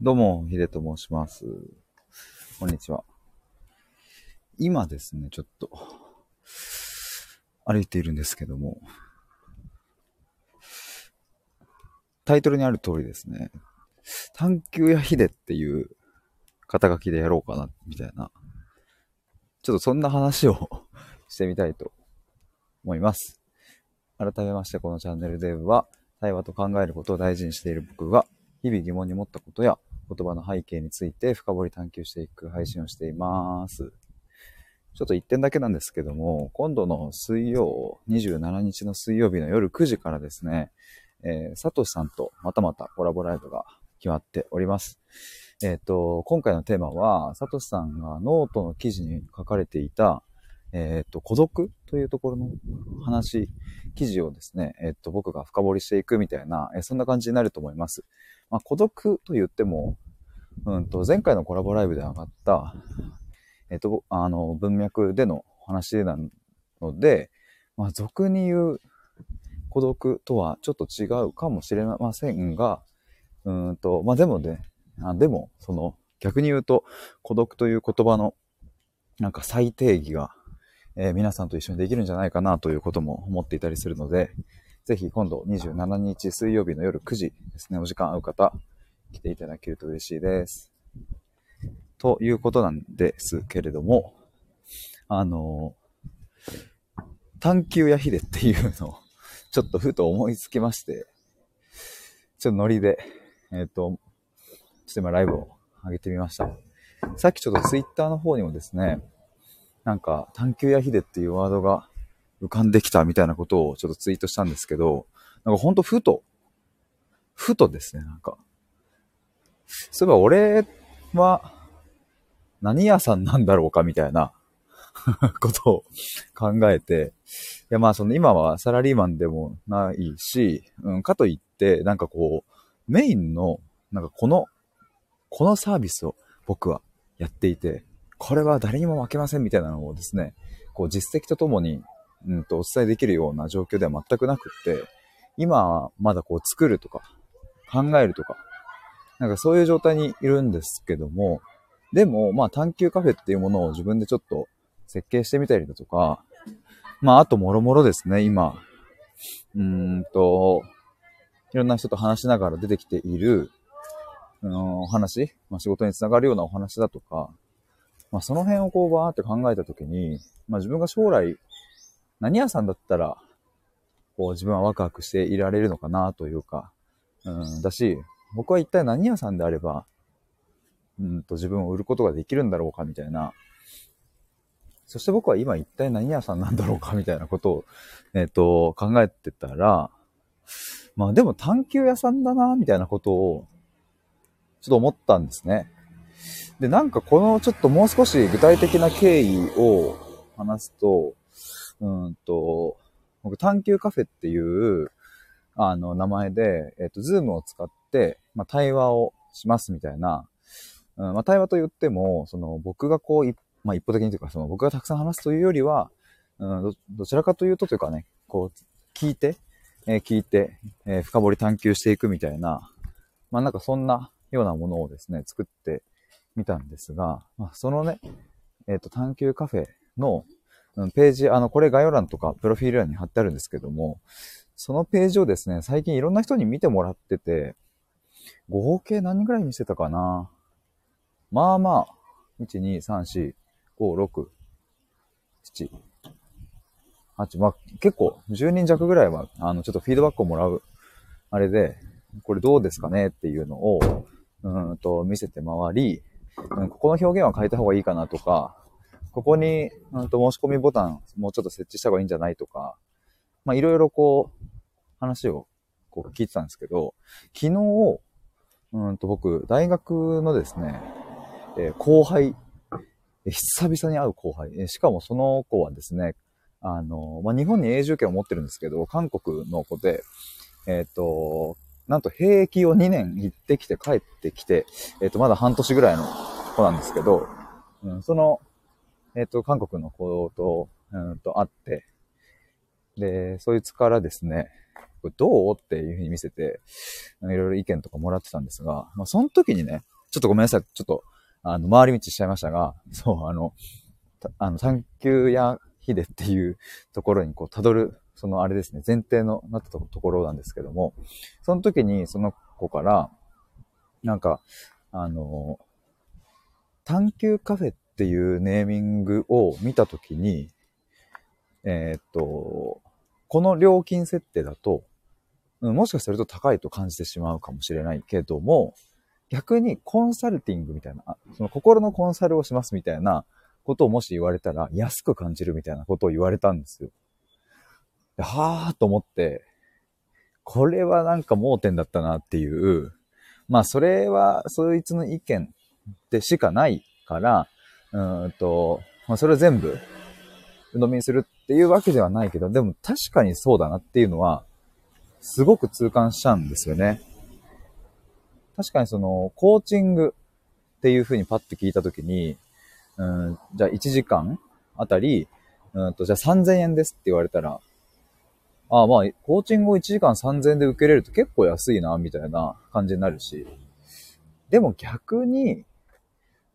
どうも、ヒデと申します。こんにちは。今ですね、ちょっと、歩いているんですけども、タイトルにある通りですね、探求やヒデっていう肩書きでやろうかな、みたいな、ちょっとそんな話をしてみたいと思います。改めまして、このチャンネルでは、対話と考えることを大事にしている僕が、日々疑問に思ったことや言葉の背景について深掘り探究していく配信をしています。ちょっと一点だけなんですけども、今度の水曜、27日の水曜日の夜9時からですね、えー、サトシさんとまたまたコラボライブが決まっております。えっ、と、今回のテーマは、サトシさんがノートの記事に書かれていた、えっ、と、孤独というところの話、記事をですね、えっ、と、僕が深掘りしていくみたいな、えそんな感じになると思います。まあ、孤独と言っても、うんと、前回のコラボライブで上がった、えっ、と、あの、文脈での話なので、まあ、俗に言う孤独とはちょっと違うかもしれませんが、うんと、まあ、でもね、あでも、その、逆に言うと、孤独という言葉の、なんか最定義が、えー皆さんと一緒にできるんじゃないかなということも思っていたりするので、ぜひ今度27日水曜日の夜9時ですね、お時間合う方、来ていただけると嬉しいです。ということなんですけれども、あの、探求やヒデっていうのを、ちょっとふと思いつきまして、ちょっとノリで、えっ、と、ちょっと今ライブを上げてみました。さっきちょっとツイッターの方にもですね、なんか、探求やヒデっていうワードが浮かんできたみたいなことをちょっとツイートしたんですけど、なんかほんとふと、ふとですね、なんか。そういえば俺は何屋さんなんだろうかみたいな ことを考えて、いやまあその今はサラリーマンでもないし、うん、かといってなんかこう、メインの、なんかこの、このサービスを僕はやっていて、これは誰にも負けませんみたいなのをですね、こう実績とともに、うんとお伝えできるような状況では全くなくって、今まだこう作るとか、考えるとか、なんかそういう状態にいるんですけども、でも、まあ探求カフェっていうものを自分でちょっと設計してみたりだとか、まああともろもろですね、今、うーんと、いろんな人と話しながら出てきている、うん、お話、まあ仕事につながるようなお話だとか、まあその辺をこうバーって考えたときに、まあ自分が将来何屋さんだったら、こう自分はワクワクしていられるのかなというか、うん、だし、僕は一体何屋さんであれば、うんと自分を売ることができるんだろうかみたいな。そして僕は今一体何屋さんなんだろうかみたいなことを、えっ、と、考えてたら、まあでも探求屋さんだな、みたいなことを、ちょっと思ったんですね。で、なんかこのちょっともう少し具体的な経緯を話すと、うんと、僕探求カフェっていう、あの、名前で、えっ、と、ズームを使って、まあ、対話をしますみたいな、うん、まあ、対話と言っても、その、僕がこう、まあ、一方的にというか、その、僕がたくさん話すというよりは、うん、ど、どちらかというとというかね、こう、聞いて、えー聞いて、えー深掘り探求していくみたいな、まあ、なんかそんなようなものをですね、作ってみたんですが、まあ、そのね、えっ、と、探求カフェの、ページ、あの、これ概要欄とか、プロフィール欄に貼ってあるんですけども、そのページをですね、最近いろんな人に見てもらってて、合計何人ぐらい見せたかな？まあまあ、1、2、3、4、5、6、7、8、まあ結構10人弱ぐらいは、あの、ちょっとフィードバックをもらう、あれで、これどうですかねっていうのを、うんと、見せて回り、うんここの表現は変えた方がいいかなとか、ここに、うんと、申し込みボタンもうちょっと設置した方がいいんじゃないとか、まあいろいろこう、話をこう聞いてたんですけど、昨日、うんと僕、大学のですね、えー後輩、久々に会う後輩、えーしかもその子はですね、あの、まあ、日本に永住権を持ってるんですけど、韓国の子で、えっ、と、なんと兵役を2年行ってきて帰ってきて、えっ、と、まだ半年ぐらいの子なんですけど、うん、その、えっ、と、韓国の子と、うんと会って、で、そいつからですね、これどう？っていうふうに見せて、いろいろ意見とかもらってたんですが、まあ、その時にね、ちょっとごめんなさい、ちょっと、あの、回り道しちゃいましたが、そう、あの、あの、探求やヒデっていうところにこう、辿る、そのあれですね、前提のなったところなんですけども、その時にその子から、なんか、あの、探求カフェっっていうネーミングを見た時に、えー、っと、この料金設定だと、もしかすると高いと感じてしまうかもしれないけども、逆にコンサルティングみたいな、その心のコンサルをしますみたいなことをもし言われたら安く感じるみたいなことを言われたんですよ。はぁと思って、これはなんか盲点だったなっていう、まあそれはそいつの意見でしかないから、うんと、まあそれを全部鵜呑みにするっていうわけではないけど、でも確かにそうだなっていうのは、すごく痛感しちゃうんですよね。確かにその、コーチングっていう風にパッて聞いたときに、うん、じゃあ1時間あたり、うんと、じゃあ3000円ですって言われたら、ああまあ、コーチングを1時間3000円で受けれると結構安いな、みたいな感じになるし。でも逆に、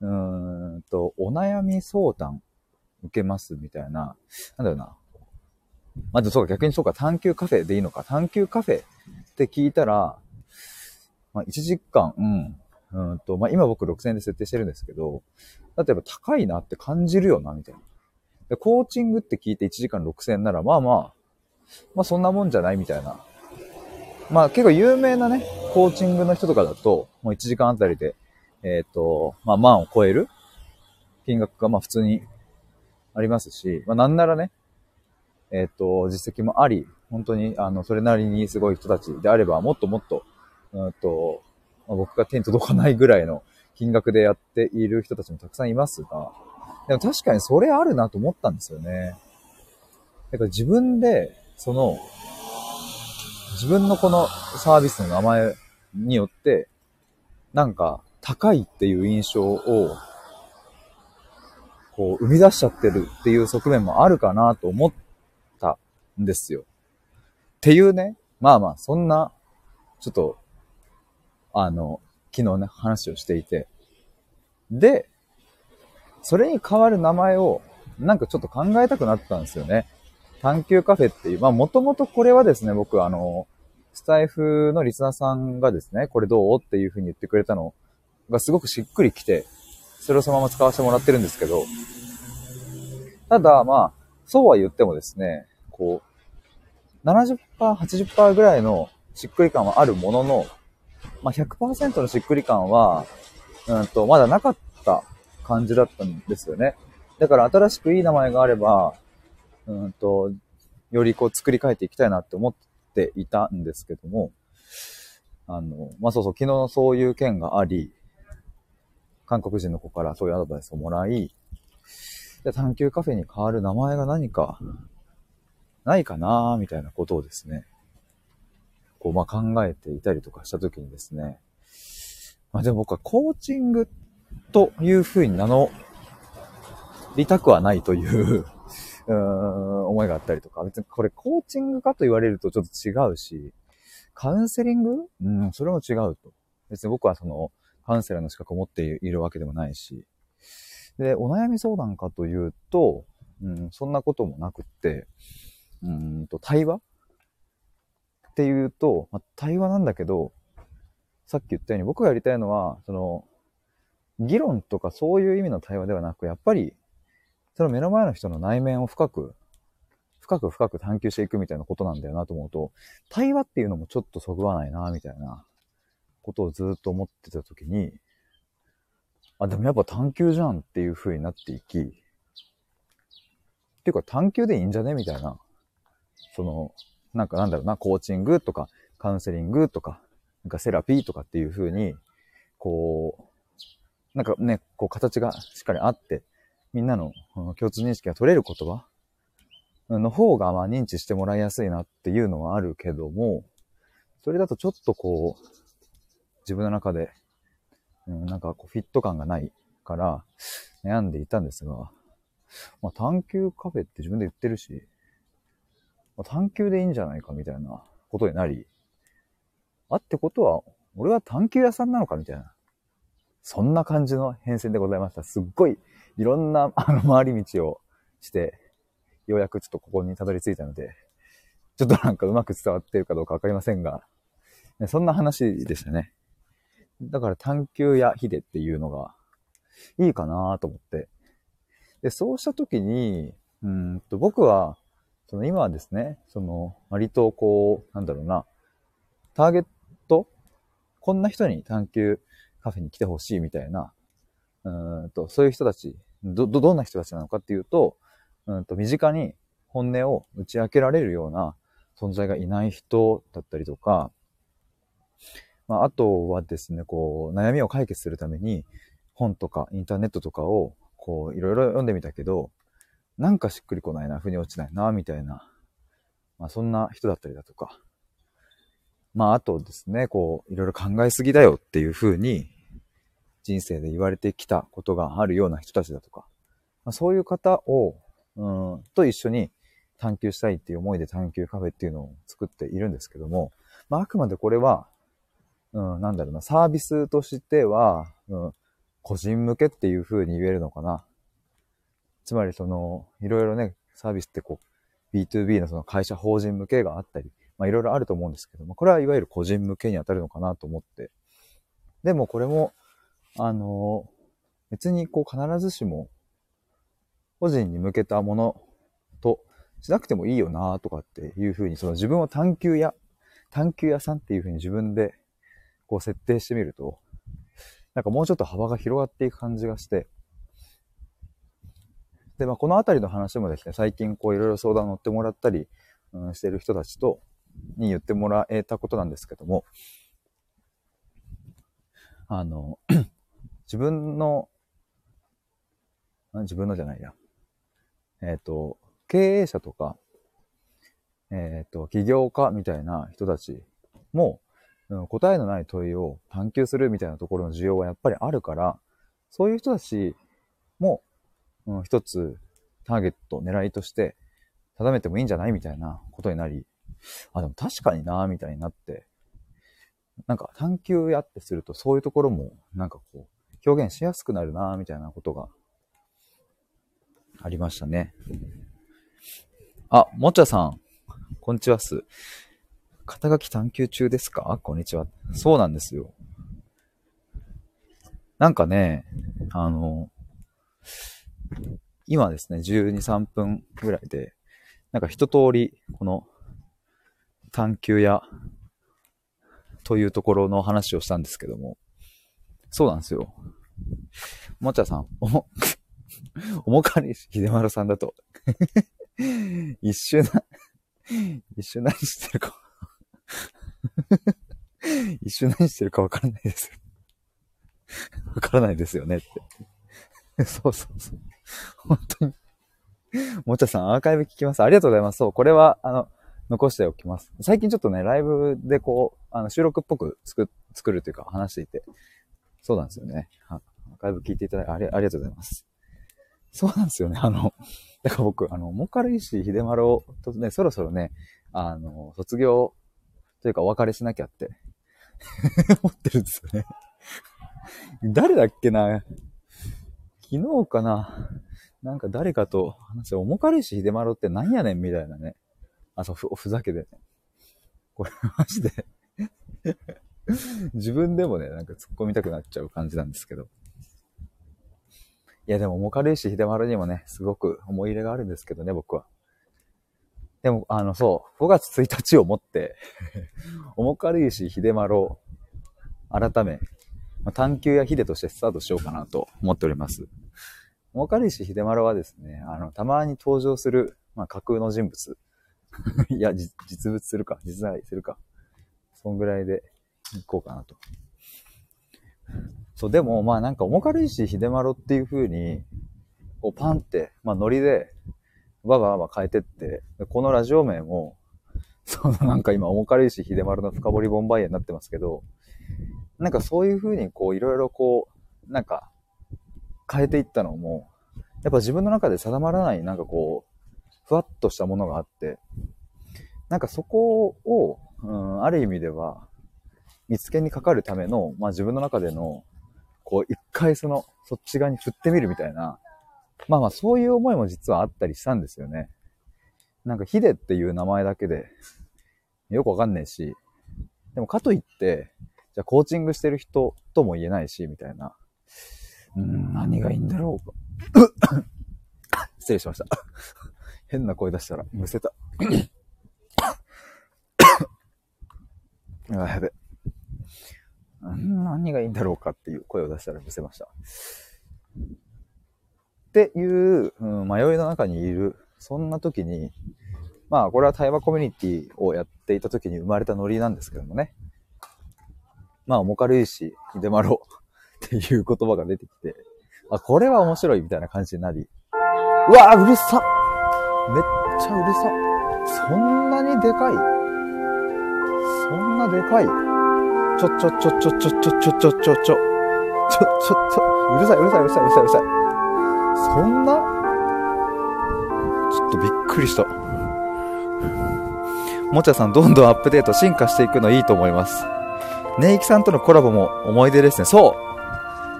うーんと、お悩み相談受けますみたいな、なんだろうな。まずそうか、逆にそうか、探求カフェでいいのか。探求カフェって聞いたら、まあ、1時間、うん、うんと、まあ、今僕6000円で設定してるんですけど、例えば高いなって感じるよな、みたいな。で、コーチングって聞いて1時間6000円なら、まあまあ、まあそんなもんじゃないみたいな。まあ結構有名なね、コーチングの人とかだと、もう1時間あたりで、えっ、ー、と、まあ万を超える金額がまあ普通にありますし、まあなんならね、えっ、ー、と、実績もあり、本当に、あの、それなりにすごい人たちであれば、もっともっと、うんと、まあ、僕が手に届かないぐらいの金額でやっている人たちもたくさんいますが、でも確かにそれあるなと思ったんですよね。だから自分で、その、自分のこのサービスの名前によって、なんか高いっていう印象をこう、生み出しちゃってるっていう側面もあるかなと思ったんですよ。っていうね、まあまあ、そんな、ちょっと、あの、昨日ね、話をしていて。で、それに代わる名前を、なんかちょっと考えたくなったんですよね。探求カフェっていう、まあもともとこれはですね、僕あの、スタイフのリスナーさんがですね、これどうっていう風に言ってくれたのがすごくしっくりきて、それをそのまま使わせてもらってるんですけど、ただ、まあ、そうは言ってもですね、こう、70%、80%ぐらいのしっくり感はあるものの、まあ、100%のしっくり感は、うんと、まだなかった感じだったんですよね。だから新しくいい名前があれば、うんと、よりこう作り変えていきたいなって思っていたんですけども、あの、まあ、そうそう、昨日そういう件があり、韓国人の子からそういうアドバイスをもらい、じゃ探求カフェに変わる名前が何か、ないかなみたいなことをですね、こう、ま、考えていたりとかしたときにですね、まあ、でも僕はコーチングというふうに名乗りたくはないという うーん、思いがあったりとか、別にこれコーチングかと言われるとちょっと違うし、カウンセリング？うん、それも違うと。別に僕はその、カウンセラーの資格を持っているわけでもないし、で、お悩み相談かというと、うん、そんなこともなくって、うんと、対話っていうと、まあ、対話なんだけど、さっき言ったように僕がやりたいのは、その、議論とかそういう意味の対話ではなく、やっぱり、その目の前の人の内面を深く、深く深く探求していくみたいなことなんだよなと思うと、対話っていうのもちょっとそぐわないな、みたいな。ことをずっと思ってた時に、あ、でもやっぱ探求じゃんっていう風になっていき、っていうか探求でいいんじゃねみたいな。その、なんかなんだろうな、コーチングとか、カウンセリングとか、なんかセラピーとかっていう風に、こう、なんかね、こう形がしっかりあって、みんなの共通認識が取れる言葉の方がまあ認知してもらいやすいなっていうのはあるけども、それだとちょっとこう、自分の中で、うん、なんかこうフィット感がないから悩んでいたんですが、まあ、探求カフェって自分で言ってるし、まあ、探求でいいんじゃないかみたいなことになり、あってことは、俺は探求屋さんなのかみたいな。そんな感じの変遷でございました。すっごい、いろんな、あの、回り道をして、ようやくちょっとここにたどり着いたので、ちょっとなんかうまく伝わってるかどうかわかりませんが、そんな話でしたね。だから探求やヒデっていうのがいいかなと思って。で、そうした時に、うんと僕は、その今はですね、その割とこう、なんだろうな、ターゲットこんな人に探求カフェに来てほしいみたいな、うんと、そういう人たち、ど、ど、どんな人たちなのかっていうと、うんと、身近に本音を打ち明けられるような存在がいない人だったりとか、まあ、あとはですね、こう、悩みを解決するために、本とかインターネットとかを、こう、いろいろ読んでみたけど、なんかしっくりこないな、腑に落ちないな、みたいな、まあ、そんな人だったりだとか、まあ、あとですね、こう、いろいろ考えすぎだよっていう風に、人生で言われてきたことがあるような人たちだとか、まあ、そういう方を、うん、と一緒に探求したいっていう思いで探求カフェっていうのを作っているんですけども、まあ、あくまでこれは、うん、なんだろうな、サービスとしては、うん、個人向けっていう風に言えるのかな。つまりその、いろいろね、サービスってこう、B2B のその会社法人向けがあったり、まあいろいろあると思うんですけども、これはいわゆる個人向けに当たるのかなと思って。でもこれも、あの、別にこう必ずしも、個人に向けたものとしなくてもいいよなとかっていうふうに、その自分を探求屋、探求屋さんっていうふうに自分でこう設定してみると、なんかもうちょっと幅が広がっていく感じがして、で、まあ、このあたりの話もですね、最近こういろいろ相談乗ってもらったり、うん、してる人たちと、に言ってもらえたことなんですけども、あの、自分の、自分のじゃないや。えっ、ー、と、経営者とか、えっ、ー、と、起業家みたいな人たちも、答えのない問いを探求するみたいなところの需要はやっぱりあるから、そういう人たちも、うん、一つターゲット、狙いとして定めてもいいんじゃないみたいなことになり、あ、でも確かになみたいになって、なんか探求やってするとそういうところもなんかこう表現しやすくなるなみたいなことがありましたね。あ、もちゃさん、こんにちはっす。肩書き探求中ですか？こんにちは。そうなんですよ。なんかね、あの、今ですね、12、3分ぐらいで、なんか一通り、この探求や、というところの話をしたんですけども、そうなんですよ。おもちゃさん、おも、おもかりし秀丸さんだと 一瞬、一瞬何してるか 一瞬何してるかわからないです わからないですよねって そうそうそう。本当に。もちゃさん、アーカイブ聞きます。ありがとうございます。そう、これは、あの、残しておきます。最近ちょっとね、ライブでこう、あの、収録っぽく作、作るというか話していて、そうなんですよね。アーカイブ聞いていただいてありありがとうございます。そうなんですよね。あの、だから僕、あの、もかるいし秀丸とね、そろそろね、あの、卒業というかお別れしなきゃって 思ってるんですよね誰だっけな昨日かななんか誰かと話して、おもかるいし秀丸って何やねんみたいなね。あ、そう、ふ、ふざけでね。これマジで自分でもね、なんか突っ込みたくなっちゃう感じなんですけど。いや、でも、もかるいし秀丸にもね、すごく思い入れがあるんですけどね、僕は。でも、あの、そう、5月1日をもって おもかるいし秀丸を改め、ま、探求や秀としてスタートしようかなと思っております。おもかるいし秀丸はですね、あの、たまに登場する、まあ、架空の人物 いや、実物するか、実在するか。そんぐらいで行こうかなと。そう、でも、まあなんか、重軽石秀丸っていう風に、こうパンって、まあノリで、わばわば変えてって、このラジオ名も、そのなんか今、重軽石秀丸の深掘りボンバイエになってますけど、なんかそういう風にこう、いろいろこう、なんか、変えていったのも、やっぱ自分の中で定まらない、なんかこう、ふわっとしたものがあって、なんかそこを、うん、ある意味では、見つけにかかるための、まあ自分の中での、こう、一回その、そっち側に振ってみるみたいな、まあまあそういう思いも実はあったりしたんですよね。なんかヒデっていう名前だけで、よくわかんないし、でもかといって、じゃあコーチングしてる人とも言えないし、みたいな。うん、何がいいんだろうか。失礼しました。変な声出したら、むせた。あ、やべ。何がいいんだろうかっていう声を出したらむせました。っていう、うん、迷いの中にいる、そんな時に、まあ、これは対話コミュニティをやっていた時に生まれたノリなんですけどもね。まあ、重軽石、秀丸っていう言葉が出てきて、あ、これは面白いみたいな感じになり、うわうるさめっちゃうるさそんなにでかい。そんなでかい。ちょちょちょちょちょちょちょちょちょちょちょちょちょうるさいうるさいうるさいうるさいうるさい。そんな？ちょっとびっくりした。もちゃさんどんどんアップデート進化していくのいいと思います。ネイキさんとのコラボも思い出ですね。そ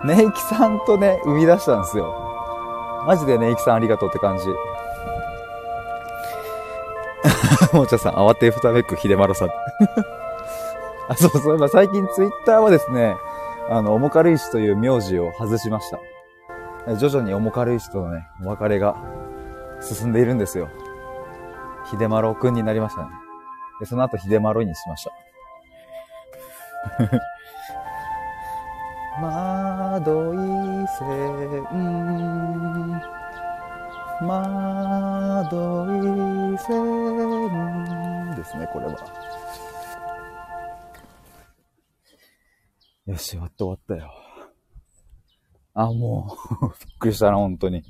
うネイキさんとね、生み出したんですよ。マジでネイキさんありがとうって感じ。もちゃさん、慌てふためく秀丸さん。あ、そうそう、最近ツイッターはですね、あの、重軽石という名字を外しました。徐々に重軽石とのね、お別れが進んでいるんですよ。秀丸くんになりましたね。で、その後秀丸にしました。窓い線窓い線ですね、これは。よし、終わった終わったよ。あ、もう びっくりしたな、本当に。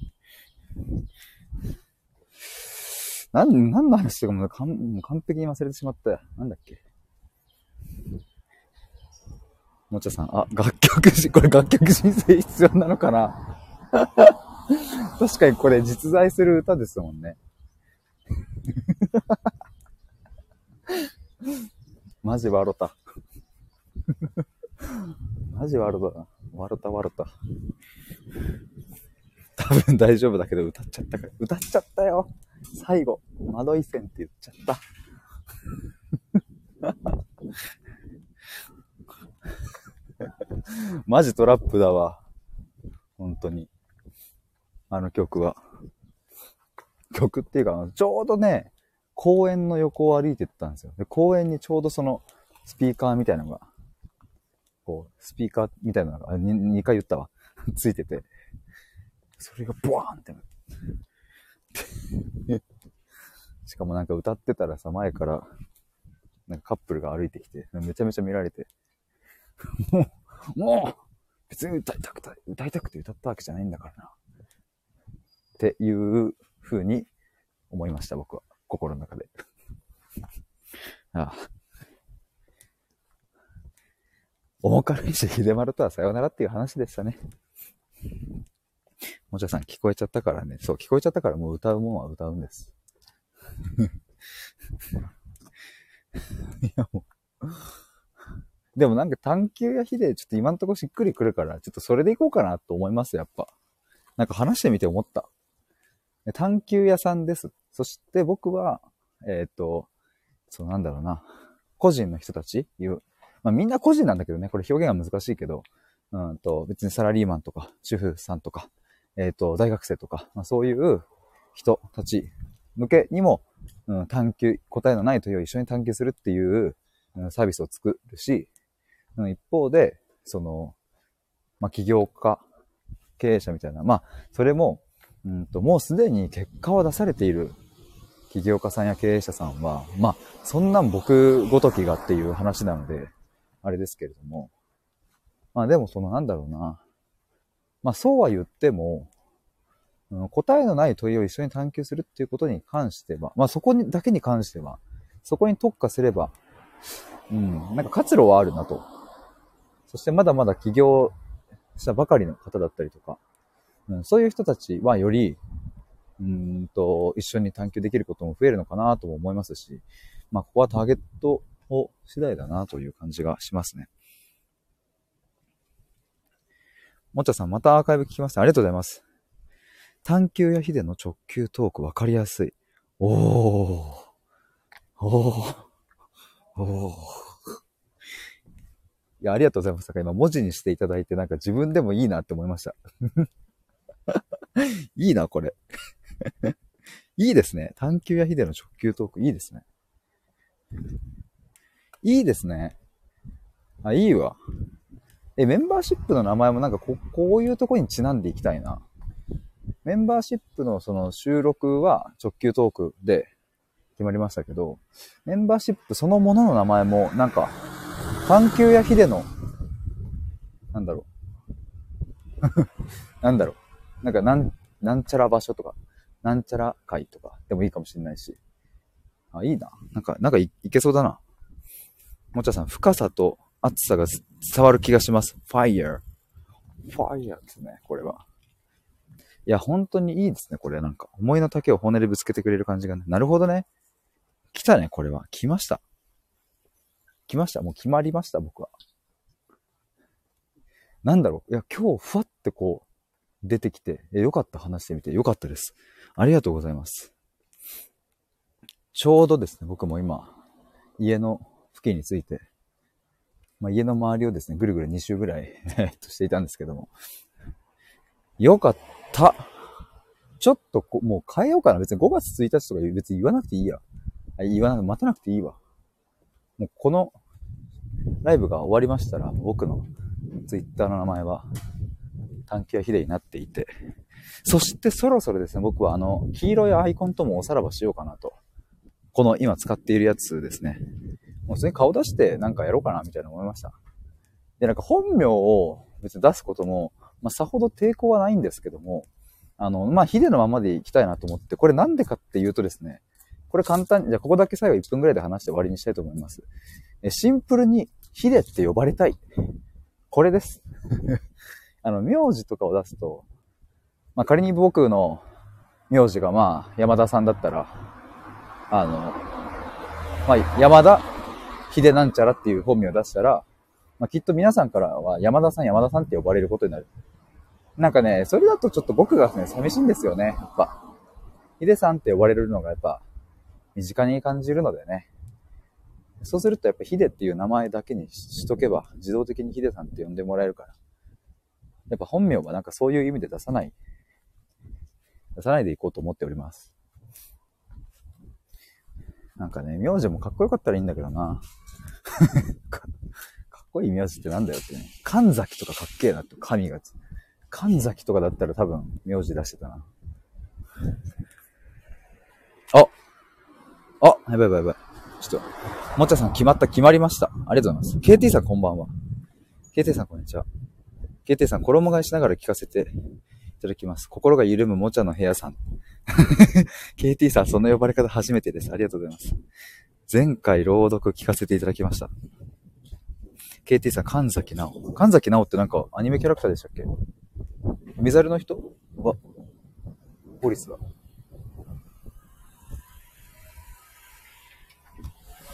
なん、何の話とかもう完完璧に忘れてしまったよ。なんだっけ。もちゃさん、あ、楽曲し、これ楽曲申請必要なのかな 確かにこれ実在する歌ですもんね。マジ笑った。マジ笑ったな。笑った笑った。多分大丈夫だけど歌っちゃったから。歌っちゃったよ。最後、窓い線って言っちゃった。マジトラップだわ。本当に。あの曲は。曲っていうか、ちょうどね、公園の横を歩いてったんですよ。で、公園にちょうどその、スピーカーみたいなのが、こう、スピーカーみたいなのが、2, 回言ったわ。ついてて、それがボワーンってなって。しかもなんか歌ってたらさ、前から、なんかカップルが歩いてきて、めちゃめちゃ見られて、もう、もう別に歌いたくて、歌いたくて歌ったわけじゃないんだからな。っていう風に思いました、僕は。心の中で。ああ。重軽石秀丸とはさよならっていう話でしたね。もちゃさん聞こえちゃったからね。そう、聞こえちゃったからもう歌うもんは歌うんです。いやもう。でもなんか探求や日でちょっと今んとこしっくりくるから、ちょっとそれでいこうかなと思います、やっぱ。なんか話してみて思った。探求屋さんです。そして僕は、えっ、ー、と、そうなんだろうな。個人の人たち。まあみんな個人なんだけどね、これ表現が難しいけど、うんと、別にサラリーマンとか、主婦さんとか、えっ、ー、と、大学生とか、まあ、そういう人たち向けにも、うん、探求、答えのない問いを一緒に探求するっていう、うん、サービスを作るし、うん、一方で、その、まあ、起業家、経営者みたいな、まあ、それも、うんと、もうすでに結果を出されている起業家さんや経営者さんは、まあ、そんなん僕ごときがっていう話なので、あれですけれども、まあでもそのなんだろうな。まあそうは言っても、うん、答えのない問いを一緒に探求するっていうことに関しては、まあそこにだけに関しては、そこに特化すれば、うん、なんか活路はあるなと。そしてまだまだ起業したばかりの方だったりとか、うん、そういう人たちはより、うんと、一緒に探求できることも増えるのかなとも思いますし、まあ、ここはターゲットを次第だなという感じがしますね。もっちゃさん、またアーカイブ聞きました。ありがとうございます。探求やヒデの直球トーク分かりやすい。おー。おー。おー。いや、ありがとうございます。今文字にしていただいて、なんか自分でもいいなって思いました。いいな、これ。いいですね。探求やヒデの直球トーク、いいですね。いいですね。あ、いいわ。え、メンバーシップの名前もなんかこ、こういうとこにちなんでいきたいな。メンバーシップのその収録は直球トークで決まりましたけど、メンバーシップそのものの名前もなんか、探求やヒデの、なんだろう。なんだろう。なんかなん、なんちゃら場所とか、なんちゃら会とかでもいいかもしれないし。あ、いいな。なんか、なんかいいけそうだな。もちゃさん、深さと熱さが伝わる気がします。fire。fire ですね、これは。いや、本当にいいですね、これ。なんか、思いの丈を骨でぶつけてくれる感じがね。なるほどね。来たね、これは。来ました。来ました。もう決まりました、僕は。なんだろう。いや、今日、ふわってこう、出てきて、え、よかった、話してみて。よかったです。ありがとうございます。ちょうどですね、僕も今、家の付近について、まあ、家の周りをですね、ぐるぐる2周ぐらい としていたんですけども。よかった。ちょっとこ、もう変えようかな。別に5月1日とか別に言わなくていいや。言わなく、待たなくていいわ。もうこのライブが終わりましたら、僕のツイッターの名前は、探求やヒデになっていて、そしてそろそろですね、僕はあの、黄色いアイコンともおさらばしようかなと。この今使っているやつですね。もう普通に顔出してなんかやろうかなみたいな思いました。で、なんか本名を別に出すことも、まあ、さほど抵抗はないんですけども、あの、まあ、ヒデのままでいきたいなと思って、これなんでかっていうとですね、これ簡単に、じゃあここだけ最後1分ぐらいで話して終わりにしたいと思います。えシンプルにヒデって呼ばれたい。これです。あの、名字とかを出すと、まあ、仮に僕の名字がまあ、山田さんだったら、あの、まあ、山田秀なんちゃらっていう本名を出したら、まあ、きっと皆さんからは山田さん山田さんって呼ばれることになる。なんかね、それだとちょっと僕がね、寂しいんですよね、やっぱ。秀さんって呼ばれるのがやっぱ、身近に感じるのでね。そうするとやっぱ秀っていう名前だけにしとけば、自動的に秀さんって呼んでもらえるから。やっぱ本名はなんかそういう意味で出さない、出さないでいこうと思っております。なんかね、名字もかっこよかったらいいんだけどな。かっこいい名字ってなんだよってね。神崎とかかっけえなって、神が。神崎とかだったら多分名字出してたな。ああやばいやばいやばい。ちょっと、もちゃさん決まった、決まりました。ありがとうございます。KT さんこんばんは。KT さんこんにちは。KT さん衣替えしながら聞かせていただきます。心が緩むもちゃの部屋さん。KT さん、その呼ばれ方初めてです。ありがとうございます。前回朗読聞かせていただきました。KT さん、神崎直。神崎直ってなんかアニメキャラクターでしたっけ？メザルの人？は、ポリスだ。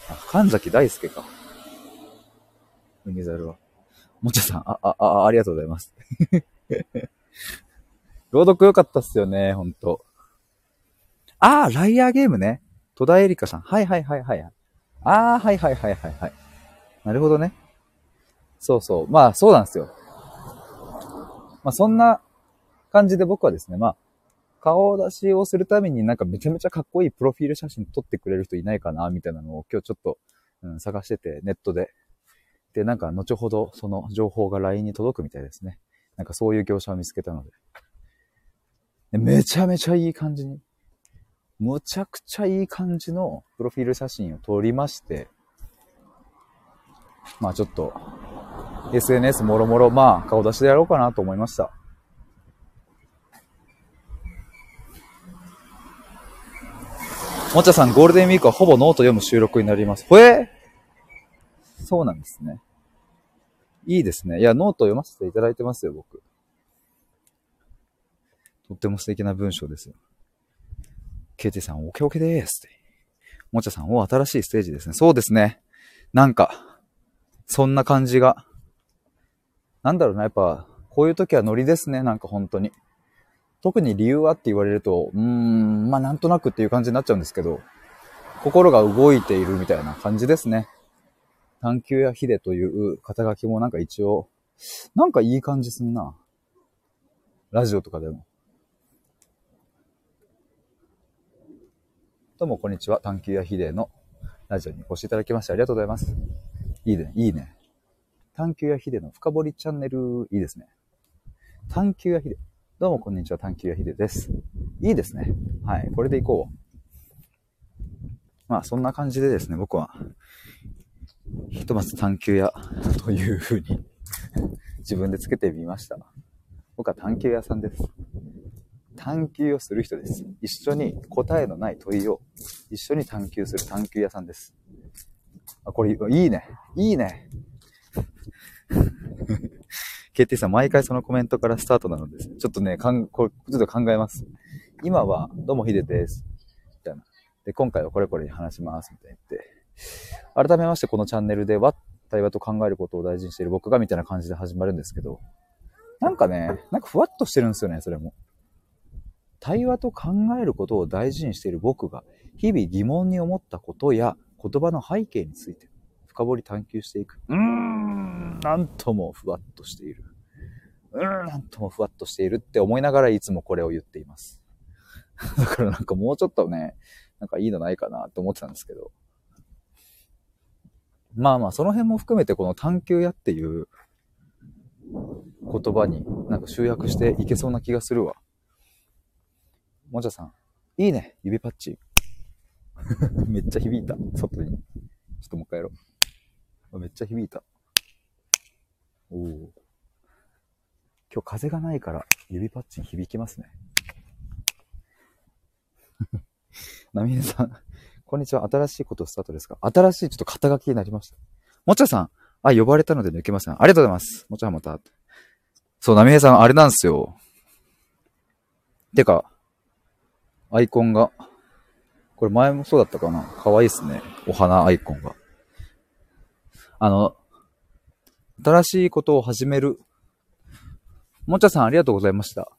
あ、神崎大輔か。海猿は。もちゃさん、あ、あ、あ、ありがとうございます。朗読良かったっすよね、ほんと。ああ、ライアーゲームね。戸田恵梨香さん。はいはいはいはい。ああ、はいはいはいはいはい。なるほどね。そうそう。まあ、そうなんですよ。まあ、そんな感じで僕はですね、まあ、顔出しをするためになんかめちゃめちゃかっこいいプロフィール写真撮ってくれる人いないかな、みたいなのを今日ちょっと、うん、探してて、ネットで。で、なんか後ほどその情報が LINE に届くみたいですね。なんかそういう業者を見つけたので。でめちゃめちゃいい感じに、むちゃくちゃいい感じのプロフィール写真を撮りまして、まあちょっと、SNS もろもろ、まあ顔出しでやろうかなと思いました。もちゃさん、ゴールデンウィークはほぼノート読む収録になります。ほえ？そうなんですね。いいですね。いや、ノート読ませていただいてますよ、僕。とっても素敵な文章ですよ。ケイティさん、オケオケですって。もちゃさん、お、新しいステージですね。そうですね。なんか、そんな感じが。なんだろうな、やっぱ、こういう時はノリですね、なんか本当に。特に理由はって言われると、うーん、まあなんとなくっていう感じになっちゃうんですけど、心が動いているみたいな感じですね。探求やヒデという肩書きもなんか一応、なんかいい感じすんな。ラジオとかでも。どうもこんにちは。探求やヒデのラジオにお越しいただきましてありがとうございます。いいね、いいね。探求やヒデの深掘りチャンネル、いいですね。探求やヒデ。どうもこんにちは。探求やヒデです。いいですね。はい。これでいこう。まあ、そんな感じでですね、僕は、ひとまず探求屋というふうに自分でつけてみました。僕は探求屋さんです。探求をする人です。一緒に答えのない問いを一緒に探求する探求屋さんです。あ、これいいね。いいね。KT さん、毎回そのコメントからスタートなのです。ちょっとね、かん、これ、ちょっと考えます。今は、どうもヒデです。みたいな。で、今回はこれこれに話します。みたいな言って。改めましてこのチャンネルでは、対話と考えることを大事にしている僕がみたいな感じで始まるんですけど、なんかね、なんかふわっとしてるんですよね、それも。対話と考えることを大事にしている僕が、日々疑問に思ったことや言葉の背景について深掘り探求していく。うーん、なんともふわっとしている。うーん、なんともふわっとしているって思いながらいつもこれを言っています。だからなんかもうちょっとね、なんかいいのないかなって思ってたんですけど。まあまあ、その辺も含めてこの探求屋っていう言葉になんか集約していけそうな気がするわ。もちゃさん、いいね、指パッチ。めっちゃ響いた、外に。ちょっともう一回やろう。めっちゃ響いた。おお。今日風がないから指パッチン響きますね。なみねさん、こんにちは。新しいことスタートですか？新しいちょっと肩書きになりました。もちゃさん、あ、呼ばれたので抜けません。ありがとうございます。もちゃまた。そう、なみへさん、あれなんですよ。てか、アイコンが、これ前もそうだったかな可愛いっすね。お花アイコンが。あの、新しいことを始める。もちゃさんありがとうございました。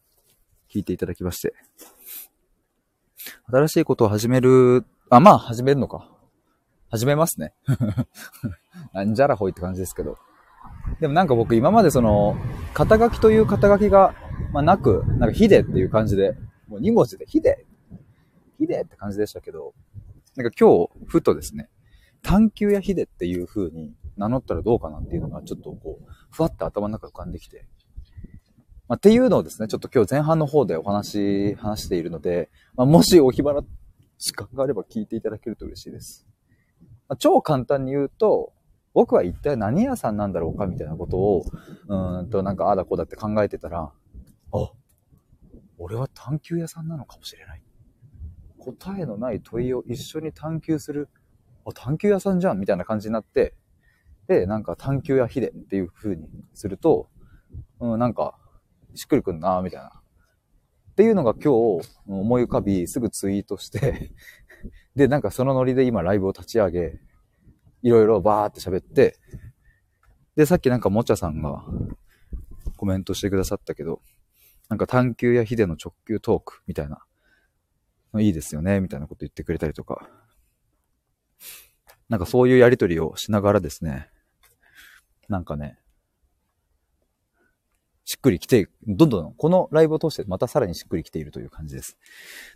聞いていただきまして。新しいことを始めるあ、まあ、始めるのか。始めますね。なんじゃらほいって感じですけど。でもなんか僕今までその、肩書きという肩書きが、まあ、なく、なんかヒデっていう感じで、もう2文字でヒデヒデって感じでしたけど、なんか今日、ふとですね、探求やヒデっていう風に名乗ったらどうかなっていうのがちょっとこう、ふわって頭の中浮かんできて、まあ、っていうのをですね、ちょっと今日前半の方でお話、話しているので、まあ、もしお暇な時間があれば聞いていただけると嬉しいです。まあ、超簡単に言うと、僕は一体何屋さんなんだろうかみたいなことを、うんとなんかああだこうだって考えてたら、あ、俺は探求屋さんなのかもしれない。答えのない問いを一緒に探求する、あ、探求屋さんじゃんみたいな感じになって、で、なんか探求屋秘伝っていう風にすると、うん、なんか、しっくりくんなみたいな。っていうのが今日思い浮かび、すぐツイートして。で、なんかそのノリで今ライブを立ち上げ、いろいろバーって喋って、で、さっきなんかもちゃさんがコメントしてくださったけど、なんか探求やヒデの直球トークみたいな、いいですよね、みたいなこと言ってくれたりとか、なんかそういうやりとりをしながらですね、なんかね、しっくり来て、どんどん、このライブを通してまたさらにしっくり来ているという感じです。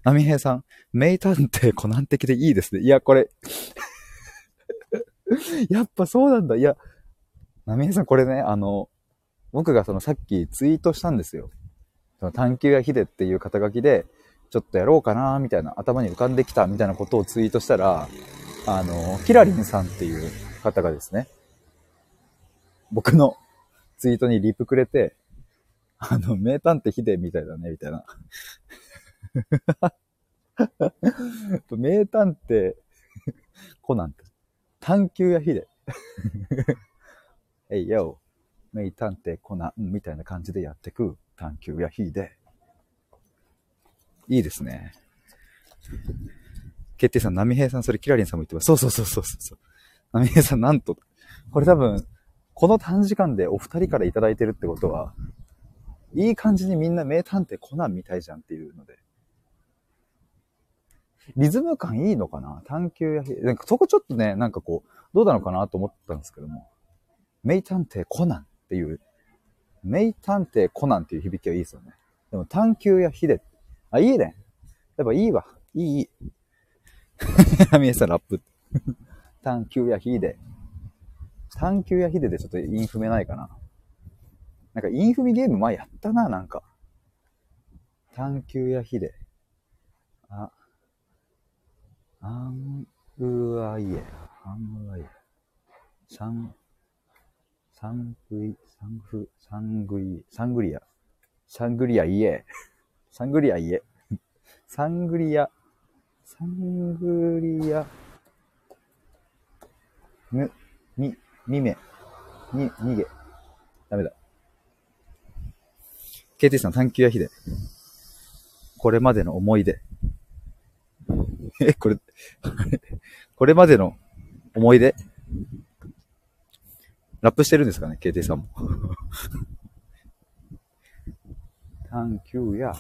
波平さん、名探偵コナン的でいいですね。いや、これ やっぱそうなんだ。いや、波平さん、これね、あの、僕がそのさっきツイートしたんですよ。その探求やヒデっていう肩書きで、ちょっとやろうかな、みたいな、頭に浮かんできた、みたいなことをツイートしたら、あの、キラリンさんっていう方がですね、僕のツイートにリプくれて、あの、名探偵ヒデみたいだね、みたいな。名探偵コナンって探求やヒデ。えいよ、名探偵コナンみたいな感じでやってく探求やヒデ。いいですね。決定さん、波平さん、それキラリンさんも言ってます。そうそうそうそうそう。ナミエさん、なんと、これ多分、この短時間でお二人からいただいてるってことは、いい感じにみんな名探偵コナンみたいじゃんっていうので。リズム感いいのかな？探求や、なんかそこちょっとね、なんかこう、どうなのかなと思ったんですけども。名探偵コナンっていう、名探偵コナンっていう響きはいいですよね。でも探求やヒデ。あ、いいね。やっぱいいわ。いい、いい。みえさんラップ。探求やヒデ。探求やヒデでちょっとインフメないかな。なんかインフミゲーム前やったな、なんか。探求やヒデ。あ、アングアイエ。アングアイエ。サン、サングイ、サング、サングイ、サングリア。サングリアイエ。サングリアイエ。サングリア、サングリア、む、み、みめ、に、逃げ。ダメだ。KT さん、探求やひで。これまでの思い出。え、これ、これまでの思い出？ラップしてるんですかね ?KT さんも。探求や、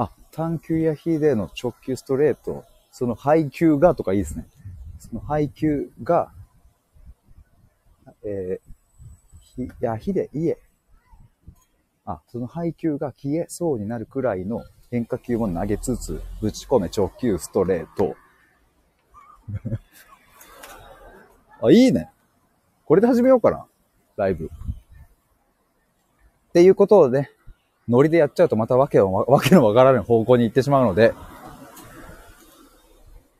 あ、探求やヒデの直球ストレート、その配球がとかいいですね。その配球が、えー、ひ、や、ひで、いえ。あ、その配球が消えそうになるくらいの変化球も投げつつ、ぶち込め直球ストレート。あ、いいね。これで始めようかな。ライブ。っていうことをね、ノリでやっちゃうとまたわけのわけのわからない方向に行ってしまうので、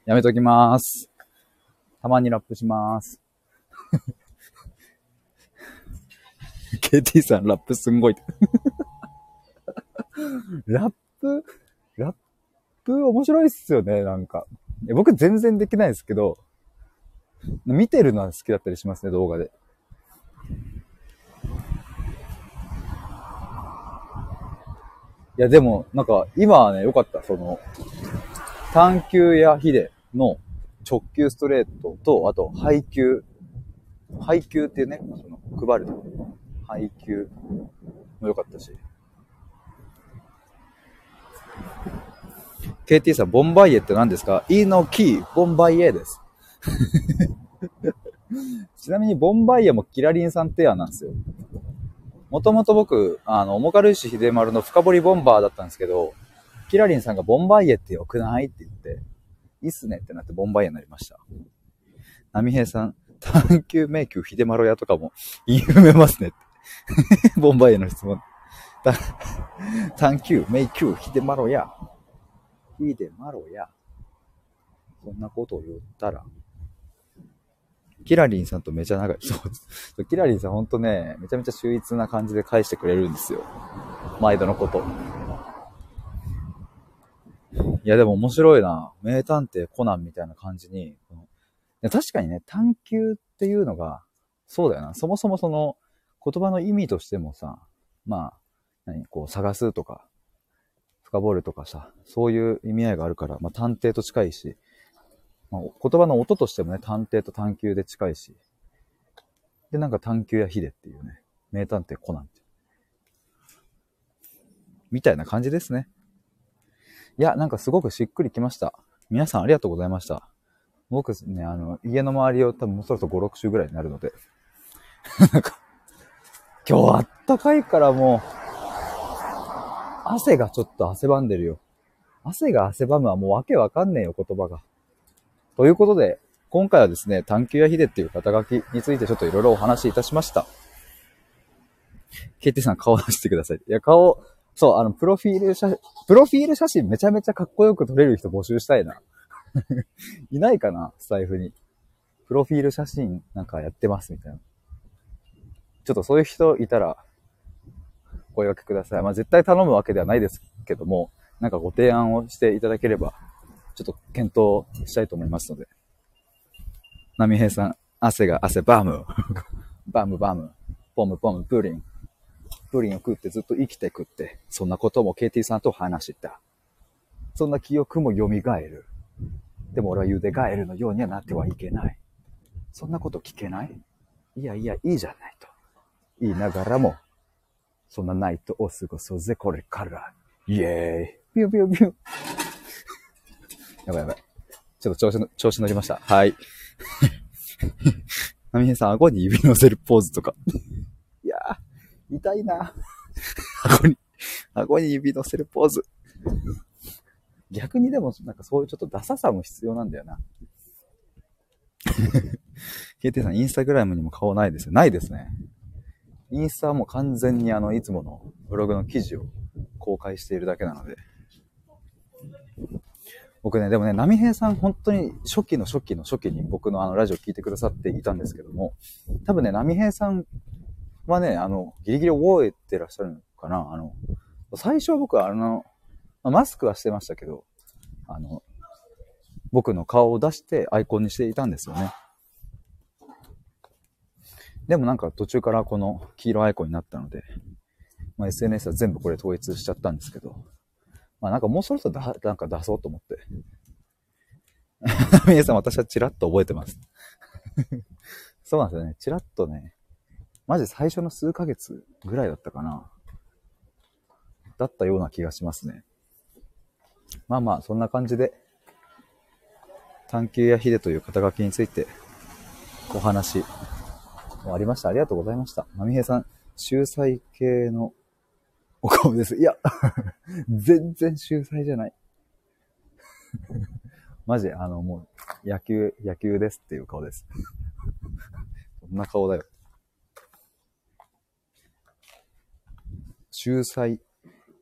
やめときます。たまにラップします。KT さんラップすんごい。ラップ？ラップ面白いっすよね、なんか。僕全然できないですけど、見てるのは好きだったりしますね、動画で。いや、でも、なんか、今はね、良かった。その、探求やヒデの直球ストレートと、あと、配球。配球っていうね、その、配る。配球も良かったし。KT さん、ボンバイエって何ですか ?E のキー、ボンバイエです。ちなみに、ボンバイエもキラリンさんテアなんですよ。もともと僕、あの、重軽石秀丸の深掘りボンバーだったんですけど、キラリンさんがボンバイエってよくないって言って、いいっすねってなってボンバイエになりました。波平さん、探求迷宮秀丸屋とかも言い埋めますねって。ボンバイエの質問。探求迷宮秀丸屋。いいでマロや。そんなことを言ったら、キラリンさんとめちゃ長い。そう。キラリンさんほんとね、めちゃめちゃ秀逸な感じで返してくれるんですよ。毎度のこと。いや、でも面白いな。名探偵コナンみたいな感じに。確かにね、探求っていうのが、そうだよな。そもそもその言葉の意味としてもさ、まあ、何、こう探すとか、深掘るとかさ、そういう意味合いがあるから、まあ、探偵と近いし、まあ、言葉の音としてもね、探偵と探求で近いし、で、なんか探求やヒデっていうね、名探偵コナンって。みたいな感じですね。いや、なんかすごくしっくりきました。皆さんありがとうございました。僕ね、あの、家の周りを多分もうそろそろ5、6周ぐらいになるので。なんか、今日あったかいからもう、汗がちょっと汗ばんでるよ。汗が汗ばむはもうわけわかんねえよ、言葉が。ということで、今回はですね、探求やひでっていう肩書きについてちょっといろいろお話しいたしました。ケイティさん顔出してください。いや、顔、そう、あの、プロフィール写、プロフィール写真めちゃめちゃかっこよく撮れる人募集したいな。いないかなスタイフに。プロフィール写真なんかやってますみたいな。ちょっとそういう人いたら、お声掛けください。まあ、絶対頼むわけではないですけども、なんかご提案をしていただければ、ちょっと検討したいと思いますので。波平さん、汗が汗バーム。バームバーム。ポムポムプリン。プリンを食ってずっと生きてくって、そんなことも KT さんと話した。そんな記憶も蘇る。でも俺はゆでガエルのようにはなってはいけない。そんなこと聞けない？いやいや、いいじゃないと。言いながらも、そんなナイトを過ごそうぜ、これから。イエーイ。ビュービュービュー。やばいやばい。ちょっと調子の、調子乗りました。はい。ナミヘさん、顎に指乗せるポーズとか。いやー、痛いな。顎に、顎に指乗せるポーズ。逆にでも、なんかそういうちょっとダサさも必要なんだよな。KT さん、インスタグラムにも顔ないですよ。ないですね。インスタはもう完全にあの、いつものブログの記事を公開しているだけなので。僕ね、でもね、波平さん本当に初期の初期の初期に僕のあのラジオ聞いてくださっていたんですけども、多分ね、波平さんはね、あの、ギリギリ覚えてらっしゃるのかなあの、最初は僕はあの、マスクはしてましたけど、あの、僕の顔を出してアイコンにしていたんですよね。でもなんか途中からこの黄色アイコンになったので、まあ、SNS は全部これ統一しちゃったんですけど、まあなんかもうそろそろだなんか出そうと思って。皆さん私はチラッと覚えてます。そうなんですよね。チラッとね、マジ最初の数ヶ月ぐらいだったかな。だったような気がしますね。まあまあ、そんな感じで、探求や秀という肩書きについてお話もありました。ありがとうございました。まみへさん、秀才系のお顔です。いや、全然秀才じゃない。マジ、あの、もう、野球、野球ですっていう顔です。そんな顔だよ。秀才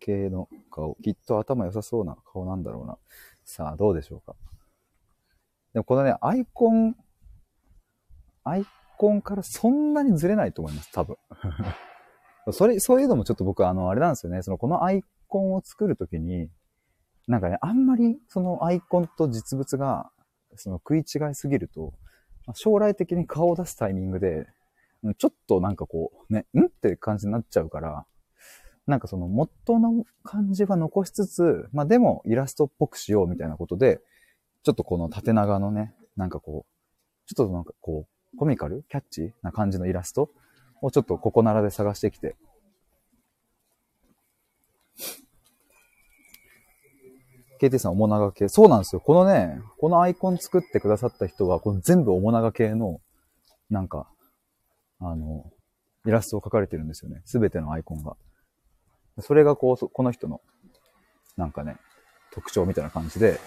系の顔。きっと頭良さそうな顔なんだろうな。さあ、どうでしょうか。でもこのね、アイコン、アイコンからそんなにずれないと思います、多分。それ、そういうのもちょっと僕、あの、あれなんですよね。その、このアイコンを作るときに、なんかね、あんまりそのアイコンと実物が、その食い違いすぎると、将来的に顔を出すタイミングで、ちょっとなんかこう、ね、んって感じになっちゃうから、なんかその元の感じは残しつつ、まあでもイラストっぽくしようみたいなことで、ちょっとこの縦長のね、なんかこう、ちょっとなんかこう、コミカル？キャッチ？な感じのイラストをちょっとここならで探してきて。KT さん、面長系。そうなんですよ。このね、このアイコン作ってくださった人は、この全部面長系の、なんか、あの、イラストを描かれてるんですよね。すべてのアイコンが。それがこう、この人の、なんかね、特徴みたいな感じで、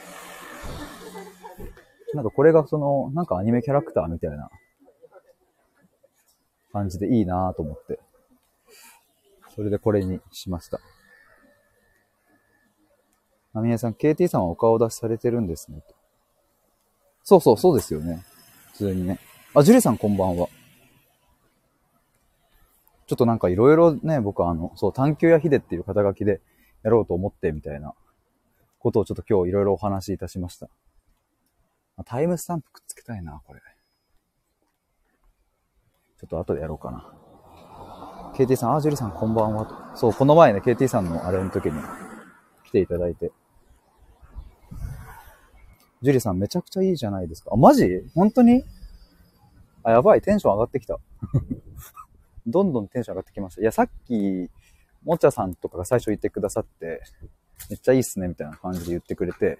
なんかこれがその、なんかアニメキャラクターみたいな感じでいいなと思って。それでこれにしました。ナミエさん、KT さんはお顔出しされてるんですね。とそうそう、そうですよね。普通にね。あ、ジュリさんこんばんは。ちょっとなんかいろいろね、僕はあの、そう、探求やヒデっていう肩書きでやろうと思ってみたいなことをちょっと今日いろいろお話しいたしました。タイムスタンプくっつけたいな、これ。ちょっと後でやろうかな。KT さん、あ、ジュリさんこんばんはと。そう、この前ね、KT さんのあれの時に来ていただいて。ジュリさんめちゃくちゃいいじゃないですか。あ、マジ？本当に？あ、やばい、テンション上がってきた。どんどんテンション上がってきました。いや、さっき、もちゃさんとかが最初言ってくださって、めっちゃいいっすね、みたいな感じで言ってくれて、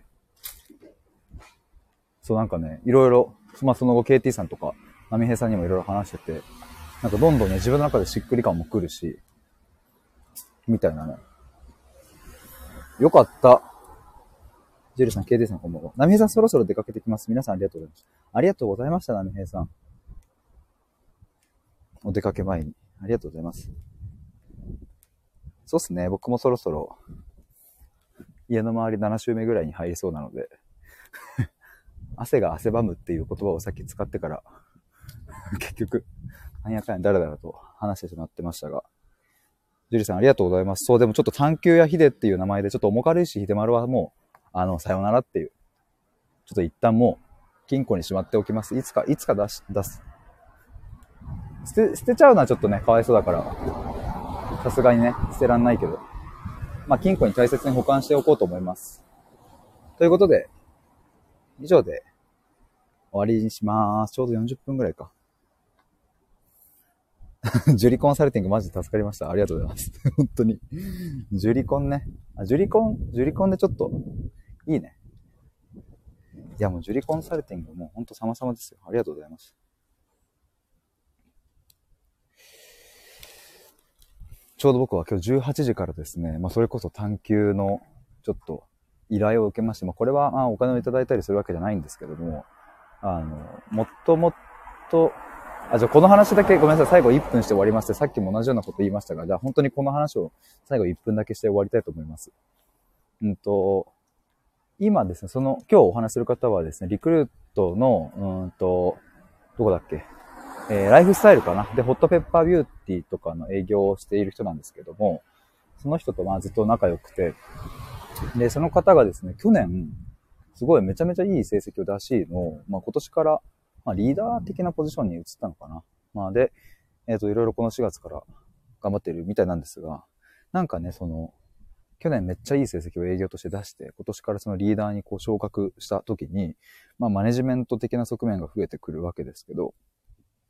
そうなんかね、いろいろ、まあその後 KT さんとか、波平さんにもいろいろ話してて、なんかどんどんね、自分の中でしっくり感も来るし、みたいなね。よかった。ジェルさん、KT さんこんばんは。波平さんそろそろ出かけてきます。皆さんありがとうございました。ありがとうございました、波平さん。お出かけ前に。ありがとうございます。そうっすね。僕もそろそろ、家の周り7周目ぐらいに入りそうなので、汗が汗ばむっていう言葉をさっき使ってから、結局、なんやかんやだらだらと話してしまってましたが、ジュリさんありがとうございます。そう、でもちょっと探求やヒデっていう名前でちょっと重軽いし、ヒデマルはもう、あの、さよならっていう、ちょっと一旦もう、金庫にしまっておきます。いつか、いつか出し、出す。捨て、捨てちゃうのはちょっとね、かわいそうだから、さすがにね、捨てらんないけど、まあ、金庫に大切に保管しておこうと思います。ということで、以上で、終わりにします。ちょうど40分ぐらいか。ジュリコンサルティングマジで助かりました。ありがとうございます。本当に。ジュリコンね。あ、ジュリコン、ジュリコンでちょっと、いいね。いや、もうジュリコンサルティングもうほんと様々ですよ。ありがとうございます。ちょうど僕は今日18時からですね、まあそれこそ探求のちょっと依頼を受けまして、まあこれはまあお金をいただいたりするわけじゃないんですけれども、あの、もっともっとあ、じゃあこの話だけごめんなさい。最後1分して終わりますさっきも同じようなこと言いましたが、じゃあ本当にこの話を最後1分だけして終わりたいと思います。うんと、今ですね、その、今日お話する方はですね、リクルートの、うんと、どこだっけ？えー、ライフスタイルかな？で、ホットペッパービューティーとかの営業をしている人なんですけども、その人とまあずっと仲良くて、で、その方がですね、去年、すごいめちゃめちゃいい成績を出しの、まあ今年からまあ、リーダー的なポジションに移ったのかな。まあ、で、えっ、ー、と、いろいろこの4月から頑張ってるみたいなんですが、なんかね、その、去年めっちゃいい成績を営業として出して、今年からそのリーダーにこう昇格した時に、まあ、マネジメント的な側面が増えてくるわけですけど、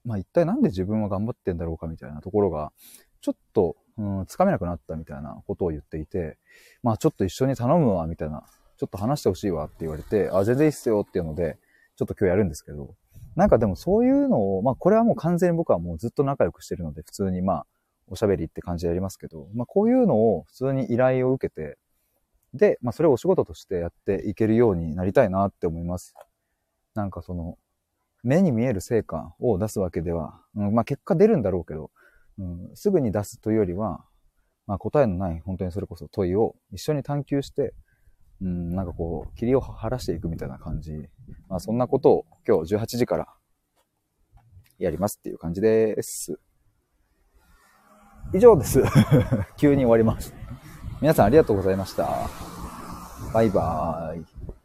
まあ、一体なんで自分は頑張ってんだろうかみたいなところが、ちょっと、うん、つかめなくなったみたいなことを言っていて、まあ、ちょっと一緒に頼むわ、みたいな、ちょっと話してほしいわって言われて、あ、全然いいっすよっていうので、ちょっと今日やるんですけど、なんかでもそういうのを、まあこれはもう完全に僕はもうずっと仲良くしてるので、普通にまあおしゃべりって感じでやりますけど、まあこういうのを普通に依頼を受けて、で、まあそれをお仕事としてやっていけるようになりたいなって思います。なんかその、目に見える成果を出すわけでは、うん、まあ結果出るんだろうけど、うん、すぐに出すというよりは、まあ答えのない本当にそれこそ問いを一緒に探求して、うん、なんかこう、霧を晴らしていくみたいな感じ。まあそんなことを今日18時からやりますっていう感じです。以上です。急に終わります。皆さんありがとうございました。バイバーイ。